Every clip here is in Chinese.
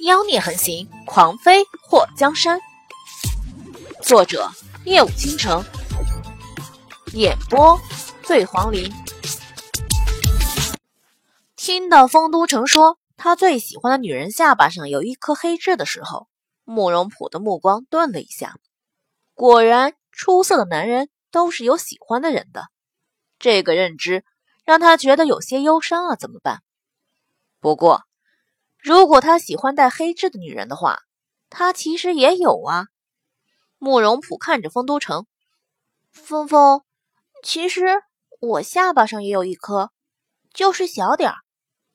妖孽横行，狂飞祸江山。作者：夜舞倾城，演播：醉黄林。听到丰都城说他最喜欢的女人下巴上有一颗黑痣的时候，慕容普的目光顿了一下。果然，出色的男人都是有喜欢的人的。这个认知让他觉得有些忧伤啊，怎么办？不过，如果他喜欢戴黑痣的女人的话，他其实也有啊。慕容普看着丰都城，峰峰，其实我下巴上也有一颗，就是小点儿，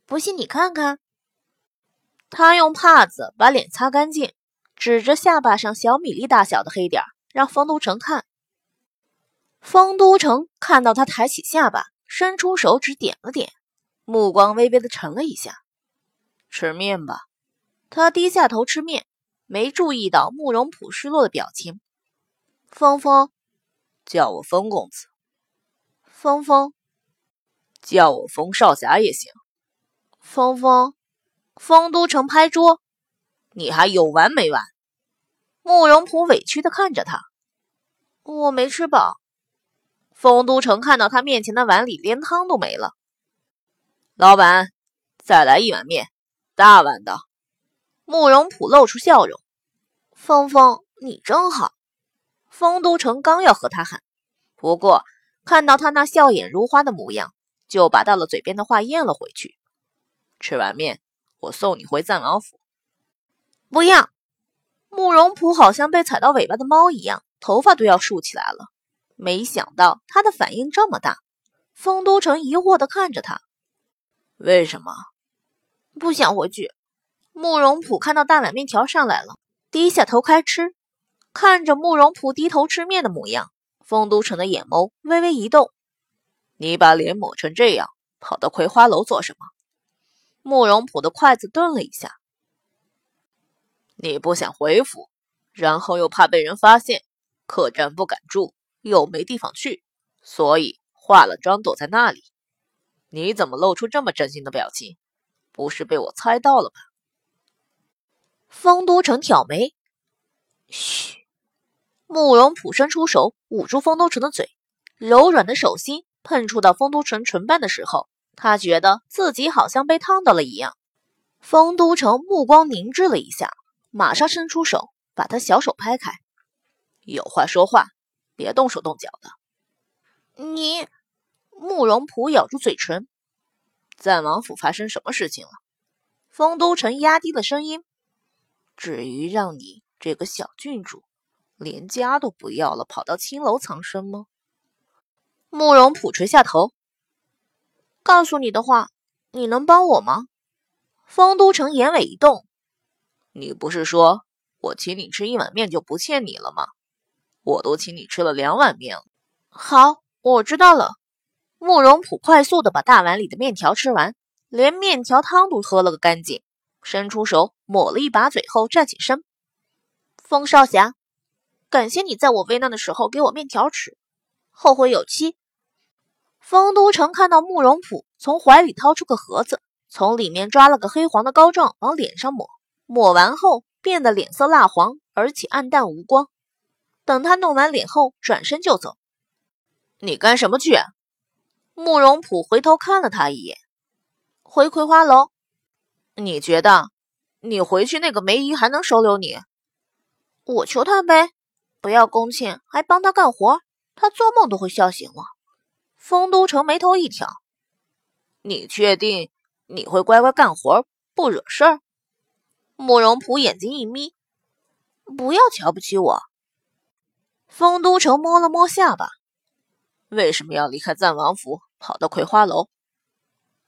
不信你看看。他用帕子把脸擦干净，指着下巴上小米粒大小的黑点儿，让丰都城看。丰都城看到他抬起下巴，伸出手指点了点，目光微微的沉了一下。吃面吧，他低下头吃面，没注意到慕容普失落的表情。峰峰，叫我峰公子。峰峰，叫我风少侠也行。峰峰，丰都城拍桌，你还有完没完？慕容普委屈的看着他，我没吃饱。丰都城看到他面前的碗里连汤都没了，老板，再来一碗面。大碗的，慕容普露出笑容。峰峰，你真好。丰都城刚要和他喊，不过看到他那笑眼如花的模样，就把到了嘴边的话咽了回去。吃完面，我送你回赞王府。不要！慕容普好像被踩到尾巴的猫一样，头发都要竖起来了。没想到他的反应这么大。丰都城疑惑的看着他，为什么？不想回去。慕容普看到大碗面条上来了，低下头开吃。看着慕容普低头吃面的模样，丰都城的眼眸微微一动。你把脸抹成这样，跑到葵花楼做什么？慕容普的筷子顿了一下。你不想回府，然后又怕被人发现，客栈不敢住，又没地方去，所以化了妆躲在那里。你怎么露出这么真心的表情？不是被我猜到了吧？丰都城挑眉，嘘。慕容普伸出手捂住丰都城的嘴，柔软的手心碰触到丰都城唇瓣的时候，他觉得自己好像被烫到了一样。丰都城目光凝滞了一下，马上伸出手把他小手拍开。有话说话，别动手动脚的。你，慕容普咬住嘴唇。赞王府发生什么事情了？丰都城压低了声音：“至于让你这个小郡主连家都不要了，跑到青楼藏身吗？”慕容普垂下头：“告诉你的话，你能帮我吗？”丰都城眼尾一动：“你不是说我请你吃一碗面就不欠你了吗？我都请你吃了两碗面了。”好，我知道了。慕容普快速的把大碗里的面条吃完，连面条汤都喝了个干净，伸出手抹了一把嘴后站起身。风少侠，感谢你在我危难的时候给我面条吃，后会有期。丰都城看到慕容普从怀里掏出个盒子，从里面抓了个黑黄的膏状往脸上抹，抹完后变得脸色蜡黄，而且暗淡无光。等他弄完脸后，转身就走。你干什么去？慕容普回头看了他一眼，回葵花楼。你觉得你回去那个梅姨还能收留你？我求他呗，不要工钱，还帮他干活，他做梦都会笑醒我。丰都城眉头一挑，你确定你会乖乖干活，不惹事儿？慕容普眼睛一眯，不要瞧不起我。丰都城摸了摸下巴，为什么要离开赞王府？跑到葵花楼，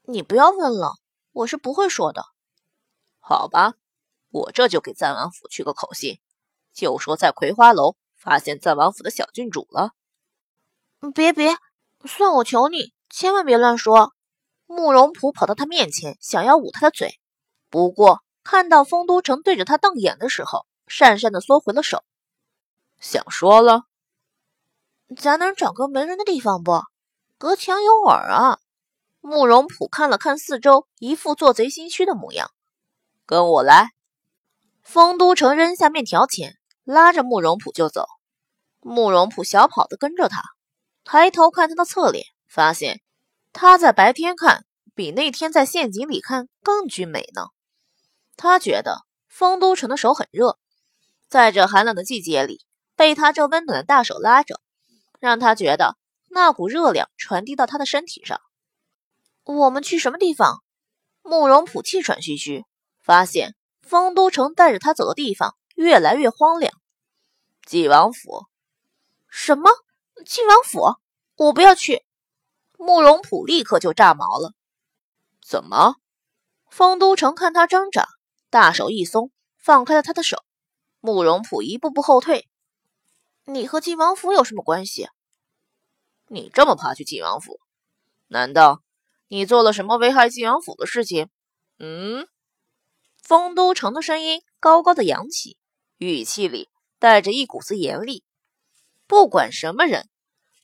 你不要问了，我是不会说的。好吧，我这就给赞王府去个口信，就说在葵花楼发现赞王府的小郡主了。别别，算我求你，千万别乱说。慕容普跑到他面前，想要捂他的嘴，不过看到丰都城对着他瞪眼的时候，讪讪的缩回了手。想说了，咱能找个没人的地方不？隔墙有耳啊！慕容普看了看四周，一副做贼心虚的模样。跟我来。丰都城扔下面条钱，拉着慕容普就走。慕容普小跑的跟着他，抬头看他的侧脸，发现他在白天看比那天在陷阱里看更俊美呢。他觉得丰都城的手很热，在这寒冷的季节里，被他这温暖的大手拉着，让他觉得那股热量传递到他的身体上。我们去什么地方？慕容普气喘吁吁，发现丰都城带着他走的地方越来越荒凉。晋王府？什么？晋王府？我不要去！慕容普立刻就炸毛了。怎么？丰都城看他挣扎，大手一松，放开了他的手。慕容普一步步后退。你和晋王府有什么关系？你这么怕去晋王府？难道？你做了什么危害晋王府的事情？嗯，丰都城的声音高高的扬起，语气里带着一股子严厉。不管什么人，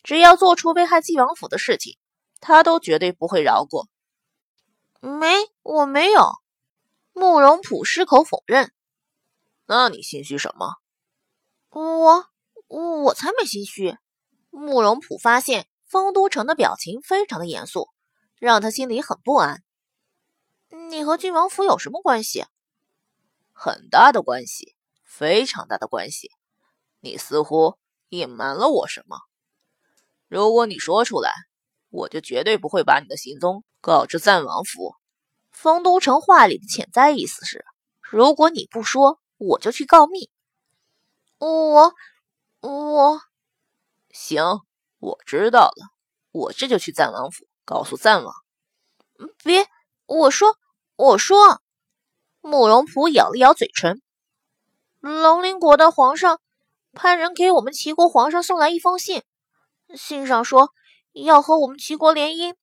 只要做出危害晋王府的事情，他都绝对不会饶过。没，我没有。慕容普矢口否认。那你心虚什么？我，我才没心虚。慕容普发现丰都城的表情非常的严肃。让他心里很不安。你和郡王府有什么关系？很大的关系，非常大的关系。你似乎隐瞒了我什么？如果你说出来，我就绝对不会把你的行踪告知赞王府。丰都城话里的潜在意思是：如果你不说，我就去告密。我，我，行，我知道了，我这就去赞王府。告诉赞王，别！我说，我说。慕容普咬了咬嘴唇。龙鳞国的皇上派人给我们齐国皇上送来一封信，信上说要和我们齐国联姻。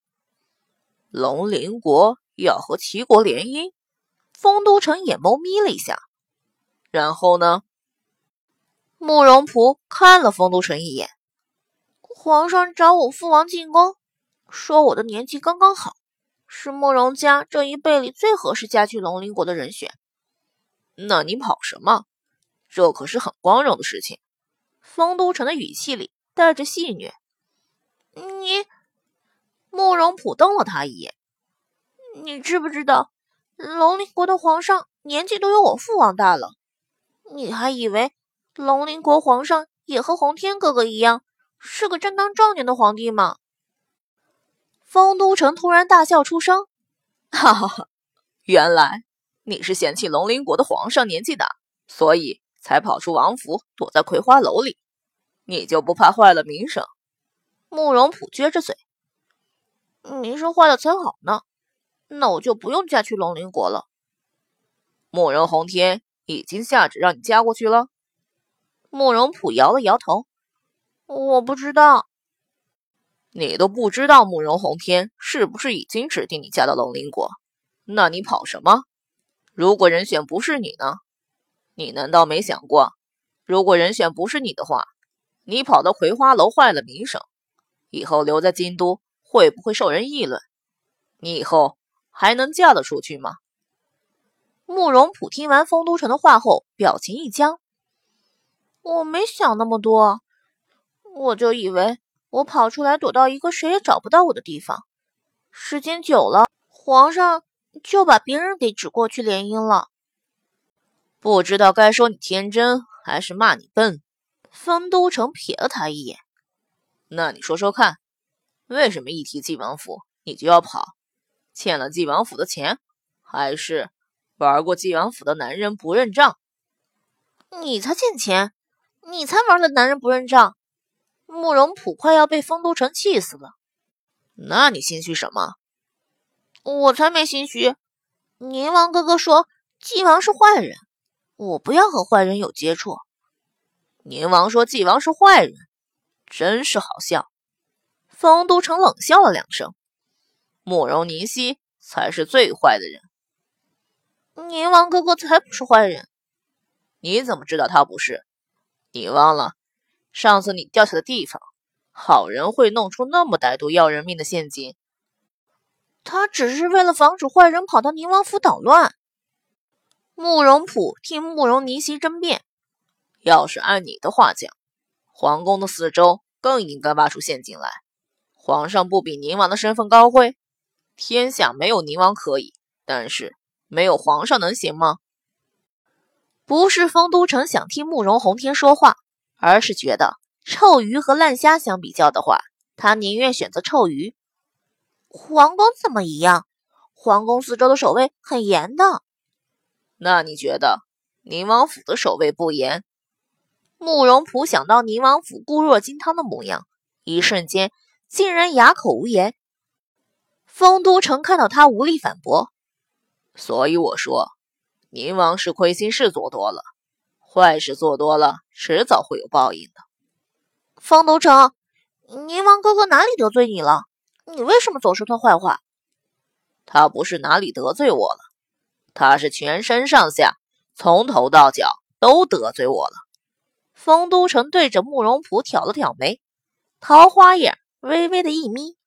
龙鳞国要和齐国联姻？丰都城眼眸眯了一下。然后呢？慕容普看了丰都城一眼。皇上找我父王进宫。说我的年纪刚刚好，是慕容家这一辈里最合适嫁去龙鳞国的人选。那你跑什么？这可是很光荣的事情。丰都城的语气里带着戏谑。你，慕容普瞪了他一眼。你知不知道，龙鳞国的皇上年纪都有我父王大了？你还以为龙鳞国皇上也和洪天哥哥一样，是个正当壮年的皇帝吗？丰都城突然大笑出声，哈哈哈！原来你是嫌弃龙鳞国的皇上年纪大，所以才跑出王府，躲在葵花楼里。你就不怕坏了名声？慕容普撅着嘴，名声坏了才好呢。那我就不用嫁去龙鳞国了。慕容洪天已经下旨让你嫁过去了。慕容普摇了摇头，我不知道。你都不知道慕容宏天是不是已经指定你嫁到龙鳞国？那你跑什么？如果人选不是你呢？你难道没想过，如果人选不是你的话，你跑到葵花楼坏了名声，以后留在京都会不会受人议论？你以后还能嫁得出去吗？慕容普听完丰都城的话后，表情一僵。我没想那么多，我就以为。我跑出来，躲到一个谁也找不到我的地方。时间久了，皇上就把别人给指过去联姻了。不知道该说你天真，还是骂你笨。丰都城瞥了他一眼。那你说说看，为什么一提晋王府你就要跑？欠了晋王府的钱，还是玩过晋王府的男人不认账？你才欠钱，你才玩的男人不认账。慕容普快要被丰都城气死了，那你心虚什么？我才没心虚。宁王哥哥说纪王是坏人，我不要和坏人有接触。宁王说纪王是坏人，真是好笑。丰都城冷笑了两声。慕容宁熙才是最坏的人，宁王哥哥才不是坏人。你怎么知道他不是？你忘了？上次你掉下的地方，好人会弄出那么歹毒要人命的陷阱？他只是为了防止坏人跑到宁王府捣乱。慕容普替慕容尼西争辩：“要是按你的话讲，皇宫的四周更应该挖出陷阱来。皇上不比宁王的身份高贵，天下没有宁王可以，但是没有皇上能行吗？”不是丰都城想替慕容洪天说话，而是觉得臭鱼和烂虾相比较的话，他宁愿选择臭鱼。皇宫怎么一样？皇宫四周的守卫很严的。那你觉得宁王府的守卫不严？慕容普想到宁王府固若金汤的模样，一瞬间竟然哑口无言。丰都城看到他无力反驳，所以我说。宁王是亏心事做多了，坏事做多了，迟早会有报应的。方都城，宁王哥哥哪里得罪你了？你为什么总说他坏话？他不是哪里得罪我了，他是全身上下，从头到脚都得罪我了。方都城对着慕容普挑了挑眉，桃花眼微微的一眯。